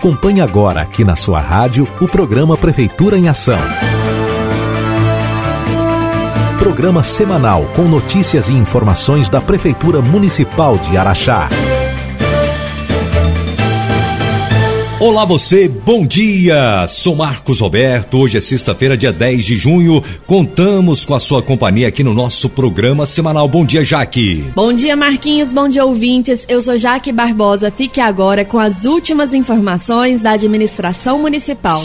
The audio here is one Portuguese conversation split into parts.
Acompanhe agora aqui na sua rádio o programa Prefeitura em Ação. Programa semanal com notícias e informações da Prefeitura Municipal de Araxá. Olá você, bom dia! Sou Marcos Roberto. Hoje é sexta-feira, dia 10 de junho. Contamos com a sua companhia aqui no nosso programa semanal. Bom dia, Jaque. Bom dia, Marquinhos. Bom dia, ouvintes. Eu sou Jaque Barbosa. Fique agora com as últimas informações da administração municipal.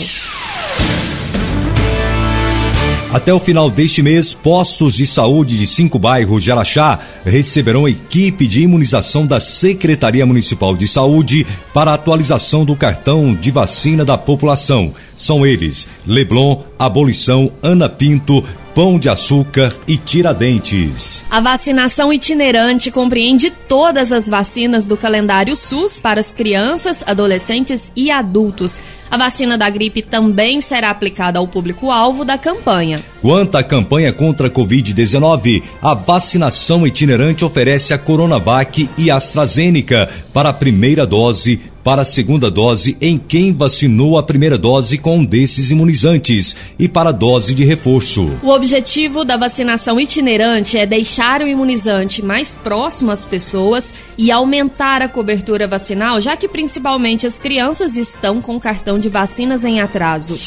Até o final deste mês, postos de saúde de cinco bairros de Araxá receberão equipe de imunização da Secretaria Municipal de Saúde para atualização do cartão de vacina da população. São eles: Leblon, Abolição, Ana Pinto, Pão de Açúcar e Tiradentes. A vacinação itinerante compreende todas as vacinas do calendário SUS para as crianças, adolescentes e adultos. A vacina da gripe também será aplicada ao público-alvo da campanha. Quanto à campanha contra a Covid-19, a vacinação itinerante oferece a Coronavac e a AstraZeneca para a primeira dose para a segunda dose em quem vacinou a primeira dose com um desses imunizantes e para a dose de reforço. O objetivo da vacinação itinerante é deixar o imunizante mais próximo às pessoas e aumentar a cobertura vacinal, já que principalmente as crianças estão com cartão de vacinas em atraso.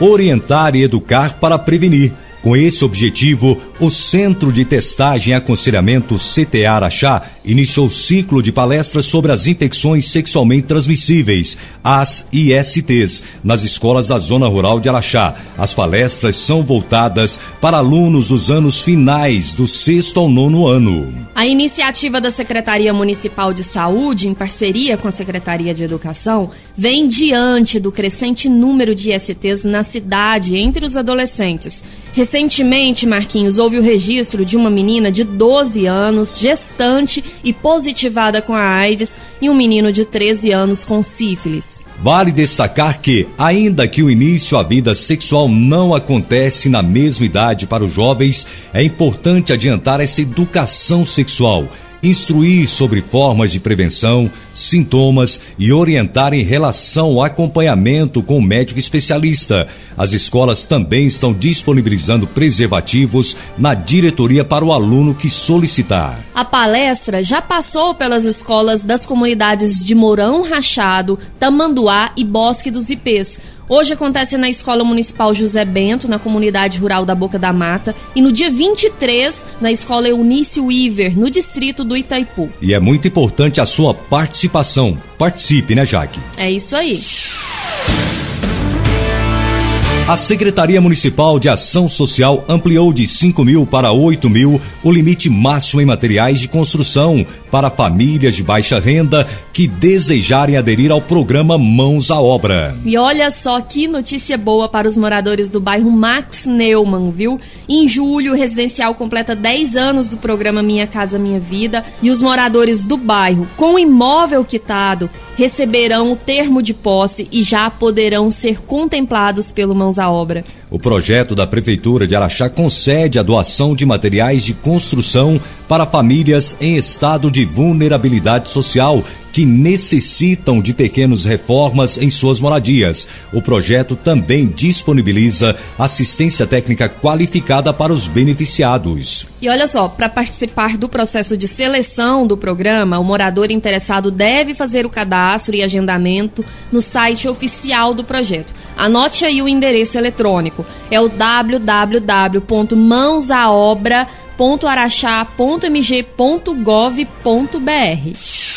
Orientar e educar para prevenir. Com esse objetivo, o Centro de Testagem e Aconselhamento CTA Araxá iniciou o ciclo de palestras sobre as infecções sexualmente transmissíveis, as ISTs, nas escolas da Zona Rural de Araxá. As palestras são voltadas para alunos dos anos finais, do sexto ao nono ano. A iniciativa da Secretaria Municipal de Saúde, em parceria com a Secretaria de Educação, vem diante do crescente número de ISTs na cidade entre os adolescentes. Recentemente, Marquinhos, houve o registro de uma menina de 12 anos, gestante e positivada com a AIDS, e um menino de 13 anos com sífilis. Vale destacar que, ainda que o início à vida sexual não acontece na mesma idade para os jovens, é importante adiantar essa educação sexual instruir sobre formas de prevenção, sintomas e orientar em relação ao acompanhamento com o médico especialista. As escolas também estão disponibilizando preservativos na diretoria para o aluno que solicitar. A palestra já passou pelas escolas das comunidades de Mourão Rachado, Tamanduá e Bosque dos Ipês Hoje acontece na Escola Municipal José Bento, na comunidade rural da Boca da Mata, e no dia 23, na Escola Eunice Weaver, no distrito do Itaipu. E é muito importante a sua participação. Participe, né, Jaque? É isso aí. A Secretaria Municipal de Ação Social ampliou de 5 mil para 8 mil o limite máximo em materiais de construção para famílias de baixa renda que desejarem aderir ao programa Mãos à Obra. E olha só que notícia boa para os moradores do bairro Max Neumann, viu? Em julho, o residencial completa 10 anos do programa Minha Casa Minha Vida e os moradores do bairro com imóvel quitado receberão o termo de posse e já poderão ser contemplados pelo Mãos à obra. O projeto da Prefeitura de Araxá concede a doação de materiais de construção para famílias em estado de vulnerabilidade social que necessitam de pequenas reformas em suas moradias. O projeto também disponibiliza assistência técnica qualificada para os beneficiados. E olha só, para participar do processo de seleção do programa, o morador interessado deve fazer o cadastro e agendamento no site oficial do projeto. Anote aí o endereço eletrônico. É o www.mãosaobra.araxá.mg.gov.br.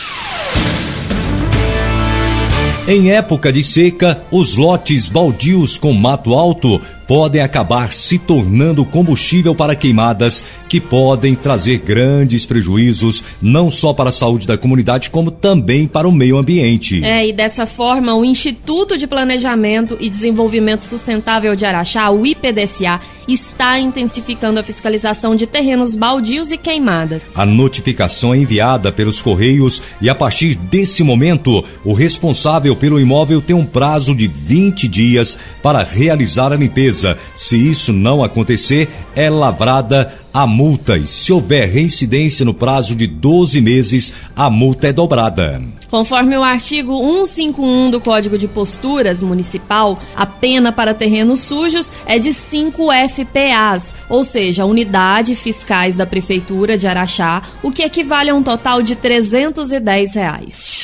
Em época de seca, os lotes baldios com mato alto podem acabar se tornando combustível para queimadas que podem trazer grandes prejuízos não só para a saúde da comunidade, como também para o meio ambiente. É, e dessa forma, o Instituto de Planejamento e Desenvolvimento Sustentável de Araxá, o IPDCA, está intensificando a fiscalização de terrenos baldios e queimadas. A notificação é enviada pelos Correios e, a partir desse momento, o responsável pelo imóvel tem um prazo de 20 dias para realizar a limpeza empresa. Se isso não acontecer, é lavrada a multa e se houver reincidência no prazo de 12 meses, a multa é dobrada. Conforme o artigo 151 do Código de Posturas Municipal, a pena para terrenos sujos é de 5 FPAs, ou seja, unidade fiscais da Prefeitura de Araxá, o que equivale a um total de 310 reais.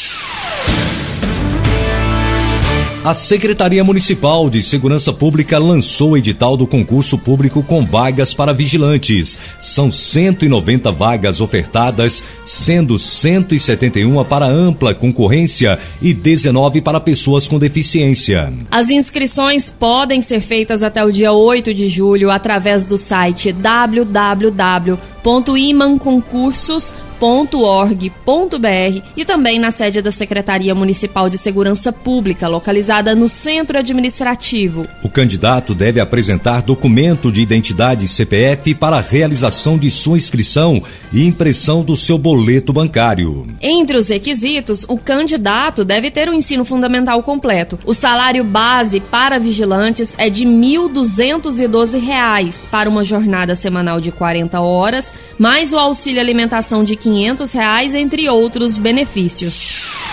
A Secretaria Municipal de Segurança Pública lançou o edital do concurso público com vagas para vigilantes. São 190 vagas ofertadas, sendo 171 para ampla concorrência e 19 para pessoas com deficiência. As inscrições podem ser feitas até o dia 8 de julho através do site www.imanconcursos.com www.secretaria.org.br e também na sede da Secretaria Municipal de Segurança Pública, localizada no Centro Administrativo. O candidato deve apresentar documento de identidade CPF para a realização de sua inscrição e impressão do seu boleto bancário. Entre os requisitos, o candidato deve ter o um ensino fundamental completo. O salário base para vigilantes é de R$ 1.212 para uma jornada semanal de 40 horas, mais o auxílio alimentação de 15 500 reais, entre outros benefícios.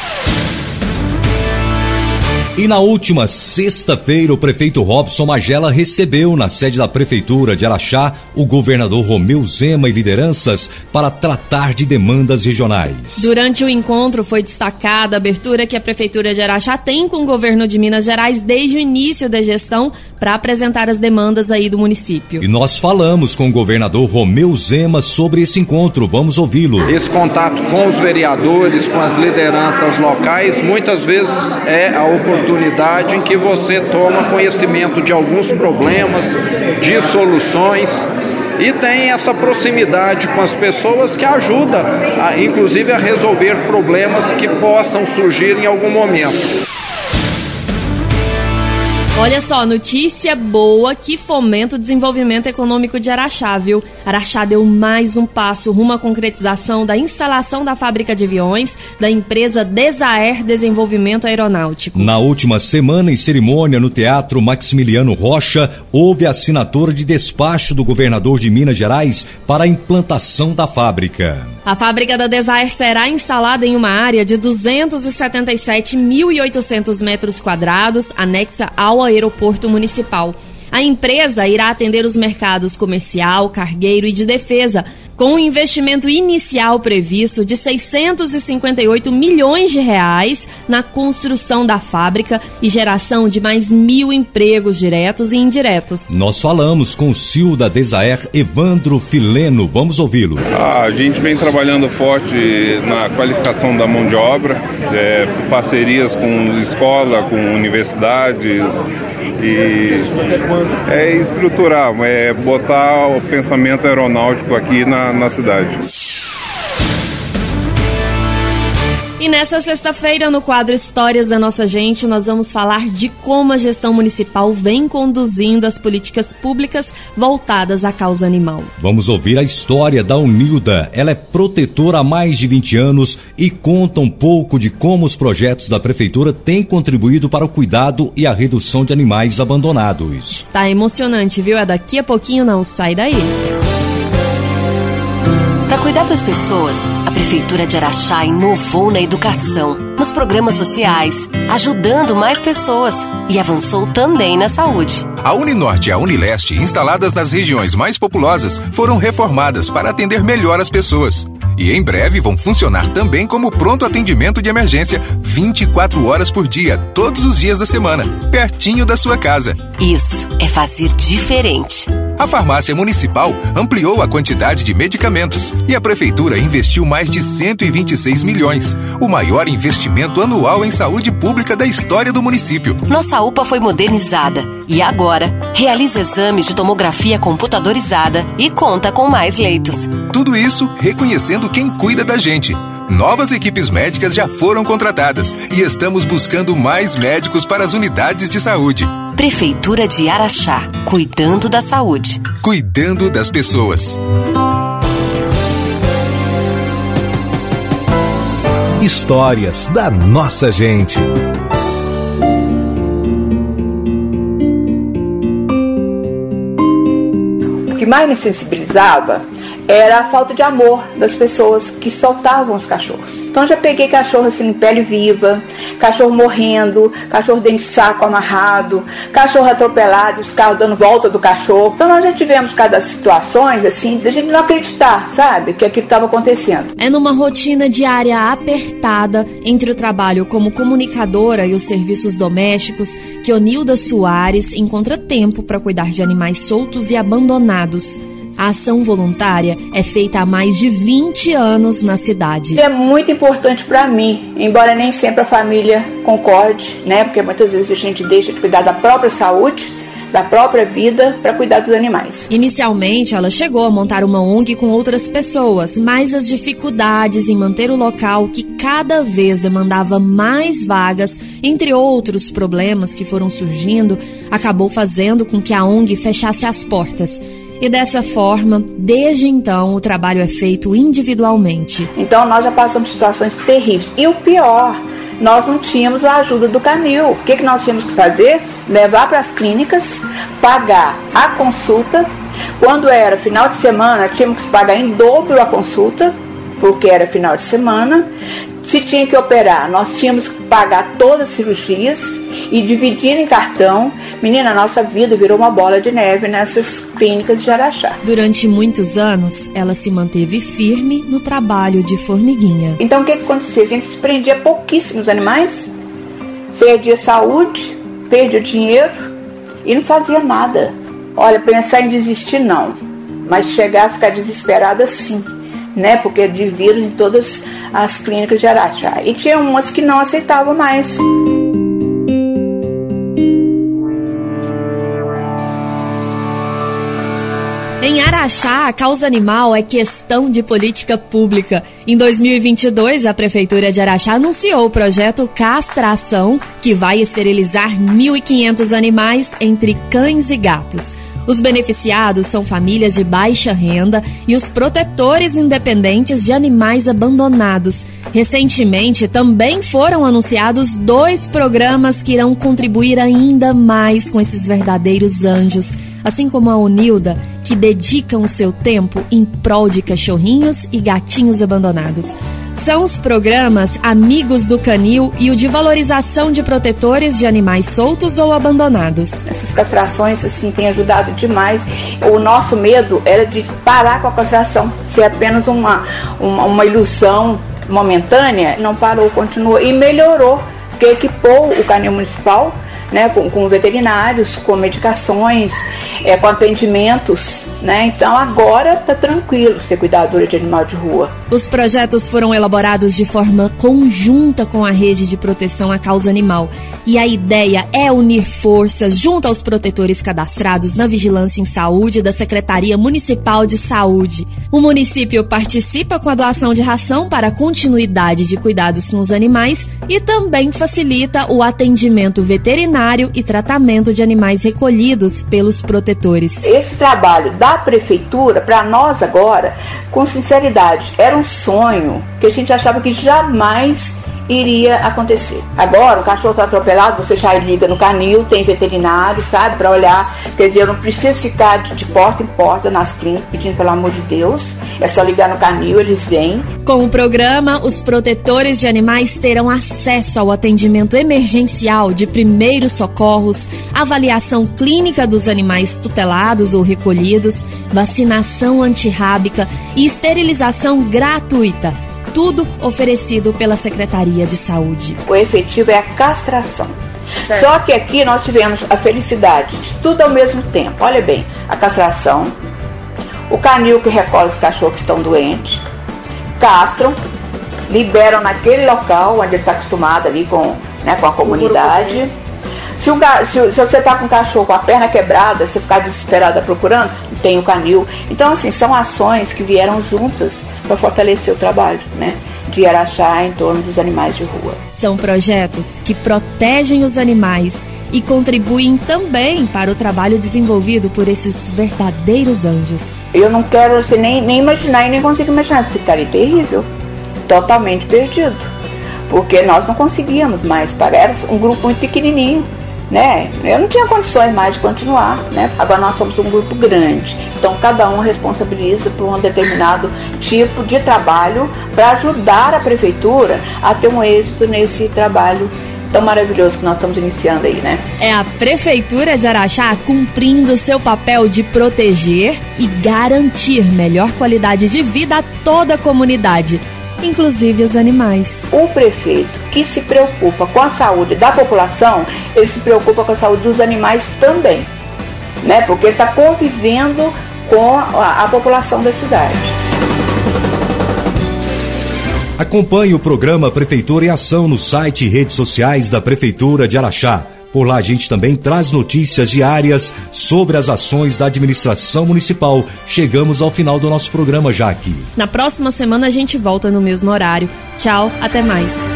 E na última sexta-feira, o prefeito Robson Magela recebeu na sede da Prefeitura de Araxá o governador Romeu Zema e lideranças para tratar de demandas regionais. Durante o encontro, foi destacada a abertura que a Prefeitura de Araxá tem com o governo de Minas Gerais desde o início da gestão para apresentar as demandas aí do município. E nós falamos com o governador Romeu Zema sobre esse encontro. Vamos ouvi-lo. Esse contato com os vereadores, com as lideranças locais, muitas vezes é a oportunidade oportunidade em que você toma conhecimento de alguns problemas, de soluções e tem essa proximidade com as pessoas que ajuda, a, inclusive, a resolver problemas que possam surgir em algum momento. Olha só, notícia boa que fomenta o desenvolvimento econômico de Araxá, viu? Araxá deu mais um passo rumo à concretização da instalação da fábrica de aviões da empresa Desaer Desenvolvimento Aeronáutico. Na última semana, em cerimônia no Teatro Maximiliano Rocha, houve assinatura de despacho do governador de Minas Gerais para a implantação da fábrica. A fábrica da Desaer será instalada em uma área de 277.800 metros quadrados, anexa ao aeroporto municipal. A empresa irá atender os mercados comercial, cargueiro e de defesa, com um investimento inicial previsto de 658 milhões de reais na construção da fábrica e geração de mais mil empregos diretos e indiretos. Nós falamos com o CEO da Desaer, Evandro Fileno. Vamos ouvi-lo. A gente vem trabalhando forte na qualificação da mão de obra, é, parcerias com escola, com universidades e é estruturar, é botar o pensamento aeronáutico aqui na na, cidade. E nessa sexta-feira, no quadro Histórias da Nossa Gente, nós vamos falar de como a gestão municipal vem conduzindo as políticas públicas voltadas à causa animal. Vamos ouvir a história da Unilda. Ela é protetora há mais de 20 anos e conta um pouco de como os projetos da prefeitura têm contribuído para o cuidado e a redução de animais abandonados. Está emocionante, viu? É daqui a pouquinho, não sai daí. Para cuidar das pessoas, a Prefeitura de Araxá inovou na educação, nos programas sociais, ajudando mais pessoas e avançou também na saúde. A Uninorte e a Unileste, instaladas nas regiões mais populosas, foram reformadas para atender melhor as pessoas. E em breve vão funcionar também como pronto atendimento de emergência 24 horas por dia, todos os dias da semana, pertinho da sua casa. Isso é fazer diferente. A farmácia municipal ampliou a quantidade de medicamentos e a prefeitura investiu mais de 126 milhões, o maior investimento anual em saúde pública da história do município. Nossa UPA foi modernizada e agora realiza exames de tomografia computadorizada e conta com mais leitos. Tudo isso reconhecendo quem cuida da gente. Novas equipes médicas já foram contratadas e estamos buscando mais médicos para as unidades de saúde. Prefeitura de Araxá, cuidando da saúde. Cuidando das pessoas. Histórias da nossa gente. que mais me sensibilizava era a falta de amor das pessoas que soltavam os cachorros. Então já peguei cachorro assim em pele viva, cachorro morrendo, cachorro dentro de saco amarrado, cachorro atropelado, os carros dando volta do cachorro. Então nós já tivemos cada situações assim, da gente não acreditar, sabe, que aquilo estava acontecendo. É numa rotina diária apertada entre o trabalho como comunicadora e os serviços domésticos que Onilda Soares encontra tempo para cuidar de animais soltos e abandonados. A ação voluntária é feita há mais de 20 anos na cidade. É muito importante para mim, embora nem sempre a família concorde, né? Porque muitas vezes a gente deixa de cuidar da própria saúde da própria vida para cuidar dos animais. Inicialmente, ela chegou a montar uma ONG com outras pessoas, mas as dificuldades em manter o local, que cada vez demandava mais vagas, entre outros problemas que foram surgindo, acabou fazendo com que a ONG fechasse as portas. E dessa forma, desde então, o trabalho é feito individualmente. Então nós já passamos situações terríveis. E o pior, nós não tínhamos a ajuda do canil. O que, que nós tínhamos que fazer? Levar para as clínicas, pagar a consulta. Quando era final de semana, tínhamos que pagar em dobro a consulta, porque era final de semana. Se tinha que operar, nós tínhamos que pagar todas as cirurgias e dividir em cartão. Menina, nossa vida virou uma bola de neve nessas clínicas de Araxá. Durante muitos anos, ela se manteve firme no trabalho de formiguinha. Então o que, que acontecia? A gente se prendia pouquíssimos animais, perdia saúde, perdia dinheiro e não fazia nada. Olha, pensar em desistir não, mas chegar a ficar desesperada sim né? Porque de vírus em todas as clínicas de Araxá. E tinha umas que não aceitavam mais. Em Araxá, a causa animal é questão de política pública. Em 2022, a Prefeitura de Araxá anunciou o projeto Castração, que vai esterilizar 1.500 animais, entre cães e gatos. Os beneficiados são famílias de baixa renda e os protetores independentes de animais abandonados. Recentemente, também foram anunciados dois programas que irão contribuir ainda mais com esses verdadeiros anjos, assim como a Unilda, que dedicam o seu tempo em prol de cachorrinhos e gatinhos abandonados são os programas Amigos do Canil e o de valorização de protetores de animais soltos ou abandonados. Essas castrações assim têm ajudado demais. O nosso medo era de parar com a castração, ser apenas uma, uma, uma ilusão momentânea. Não parou, continuou e melhorou, porque equipou o canil municipal né, com, com veterinários, com medicações, é, com atendimentos. Né? Então agora está tranquilo ser cuidadora de animal de rua. Os projetos foram elaborados de forma conjunta com a rede de proteção à causa animal. E a ideia é unir forças junto aos protetores cadastrados na Vigilância em Saúde da Secretaria Municipal de Saúde. O município participa com a doação de ração para continuidade de cuidados com os animais e também facilita o atendimento veterinário e tratamento de animais recolhidos pelos protetores. Esse trabalho da prefeitura, para nós agora, com sinceridade, era um sonho que a gente achava que jamais iria acontecer. Agora, o cachorro está atropelado, você já liga no canil, tem veterinário, sabe, para olhar. Quer dizer, eu não preciso ficar de, de, porta em porta nas clínicas pedindo pelo amor de Deus. É só ligar no canil, eles vêm. Com o programa, os protetores de animais terão acesso ao atendimento emergencial de primeiros socorros, avaliação clínica dos animais tutelados ou recolhidos, vacinação antirrábica e esterilização gratuita tudo oferecido pela Secretaria de Saúde. O efetivo é a castração. Certo. Só que aqui nós tivemos a felicidade de tudo ao mesmo tempo. Olha bem, a castração, o canil que recolhe os cachorros que estão doentes, castram, liberam naquele local onde ele está acostumado ali com, né, com a comunidade. Se, o, se, se você está com o cachorro com a perna quebrada, você ficar desesperada procurando, tem o canil. Então, assim, são ações que vieram juntas para fortalecer o trabalho, né? De Araxá em torno dos animais de rua. São projetos que protegem os animais e contribuem também para o trabalho desenvolvido por esses verdadeiros anjos. Eu não quero assim, nem, nem imaginar e nem consigo imaginar. Ficaria terrível, totalmente perdido. Porque nós não conseguíamos mais. Era um grupo muito pequenininho né? Eu não tinha condições mais de continuar, né? Agora nós somos um grupo grande, então cada um responsabiliza por um determinado tipo de trabalho para ajudar a prefeitura a ter um êxito nesse trabalho tão maravilhoso que nós estamos iniciando aí, né? É a Prefeitura de Araxá cumprindo seu papel de proteger e garantir melhor qualidade de vida a toda a comunidade inclusive os animais. O prefeito que se preocupa com a saúde da população, ele se preocupa com a saúde dos animais também, né? Porque ele está convivendo com a, a população da cidade. Acompanhe o programa Prefeitura em Ação no site e redes sociais da Prefeitura de Araxá. Por lá a gente também traz notícias diárias sobre as ações da administração municipal. Chegamos ao final do nosso programa já aqui. Na próxima semana a gente volta no mesmo horário. Tchau, até mais.